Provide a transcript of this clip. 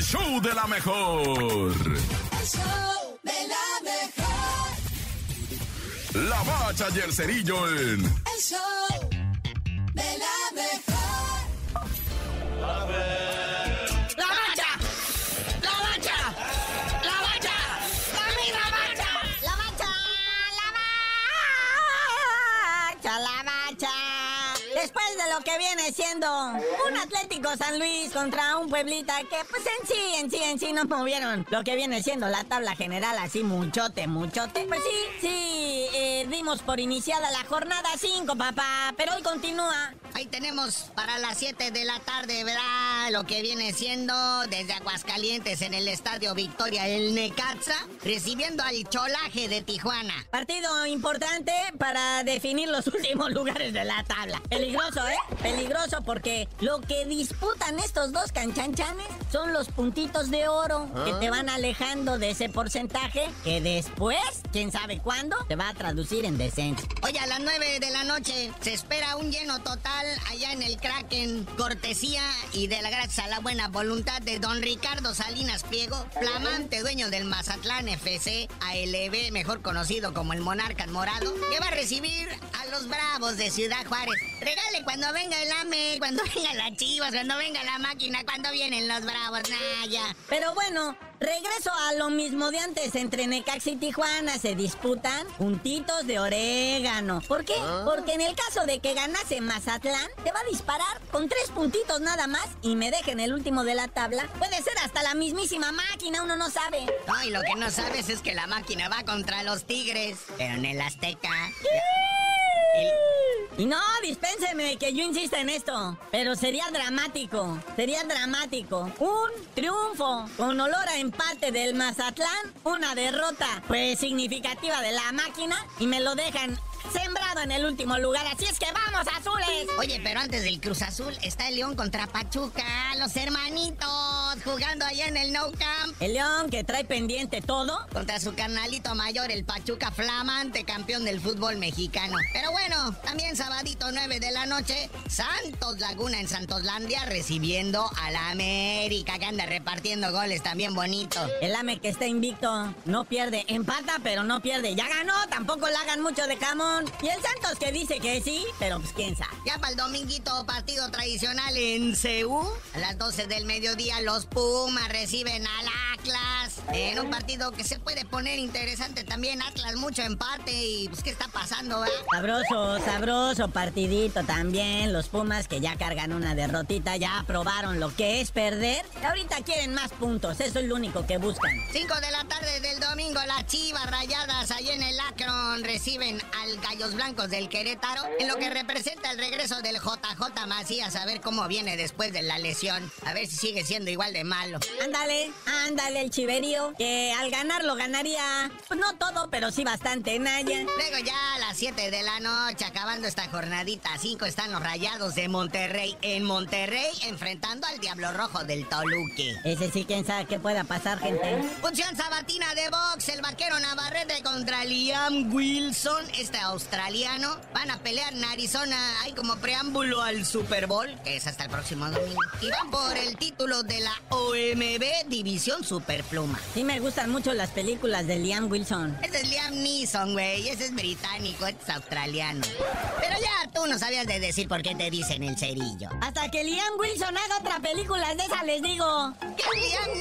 el show de la mejor. El show de la mejor. La bacha y el cerillo en El show de la mejor. ¡La mancha! ¡La mancha! ¡La mancha! ¡La misma mancha! La bacha, la bacha, la bacha. Después de lo que viene siendo un Atlético San Luis contra un Pueblita que pues en sí, en sí, en sí no movieron lo que viene siendo la tabla general así muchote, muchote. Pues sí, sí, eh, dimos por iniciada la jornada 5, papá, pero hoy continúa. Ahí tenemos para las 7 de la tarde, ¿verdad? Lo que viene siendo desde Aguascalientes en el Estadio Victoria, el Necaxa, recibiendo al cholaje de Tijuana. Partido importante para definir los últimos lugares de la tabla. Peligroso, ¿eh? Peligroso porque lo que disputan estos dos canchanchanes son los puntitos de oro que te van alejando de ese porcentaje que después, quién sabe cuándo, te va a traducir en descenso. Hoy a las 9 de la noche se espera un lleno total allá en el Kraken, cortesía y de la gracias a la buena voluntad de don Ricardo Salinas Pliego, flamante dueño del Mazatlán FC, ALB, mejor conocido como el Monarca Morado, que va a recibir los Bravos de Ciudad Juárez. Regale cuando venga el AME, cuando venga las chivas, cuando venga la máquina, cuando vienen los Bravos, Naya. Pero bueno, regreso a lo mismo de antes. Entre Necaxa y Tijuana se disputan puntitos de orégano. ¿Por qué? Porque en el caso de que ganase Mazatlán, te va a disparar con tres puntitos nada más y me dejen el último de la tabla. Puede ser hasta la mismísima máquina, uno no sabe. No, y lo que no sabes es que la máquina va contra los Tigres, pero en el Azteca. Y no, dispénseme que yo insisto en esto. Pero sería dramático, sería dramático. Un triunfo con olor a empate del Mazatlán, una derrota pues significativa de la máquina y me lo dejan sembrado en el último lugar. Así es que vamos, azules. Oye, pero antes del Cruz Azul está el León contra Pachuca, los hermanitos, jugando allá en el No Camp. El León que trae pendiente todo. Contra su carnalito mayor, el Pachuca flamante campeón del fútbol mexicano. Pero bueno, también sabadito 9 de la noche, Santos Laguna en Santoslandia recibiendo a la América que anda repartiendo goles también bonito. El AME que está invicto no pierde, empata pero no pierde. Ya ganó, tampoco le hagan mucho de jamón. Y el Santos que dice que sí, pero pues quién sabe. Ya para el dominguito, partido tradicional en Ceú. A las 12 del mediodía, los Pumas reciben al Atlas. En un partido que se puede poner interesante también. Atlas, mucho empate. Y pues, ¿qué está pasando, eh? Sabroso, sabroso partidito también. Los Pumas que ya cargan una derrotita, ya probaron lo que es perder. Y ahorita quieren más puntos, eso es lo único que buscan. 5 de la tarde del domingo, las chivas rayadas allí en el Akron reciben al Gallos Blancos del Querétaro. En lo que representa el regreso del JJ Macías. A ver cómo viene después de la lesión. A ver si sigue siendo igual de malo. Ándale, ándale el chiverío, que al ganar lo ganaría, pues no todo, pero sí bastante, Naya. Luego ya a las 7 de la noche, acabando esta jornadita 5, están los rayados de Monterrey en Monterrey enfrentando al Diablo Rojo del Toluque. Ese sí, quién sabe qué pueda pasar, gente. Función sabatina de box, el vaquero Navarrete contra Liam Wilson, este australiano. Van a pelear en Arizona, hay como preámbulo al Super Bowl, que es hasta el próximo domingo. Y van por el título de la OMB División Superpluma. Sí me gustan mucho las películas de Liam Wilson. Ese es Liam Neeson, güey. Ese es británico, este es australiano. Pero ya tú no sabías de decir por qué te dicen el cerillo. Hasta que Liam Wilson haga otra película de esa, les digo. ¿Qué Liam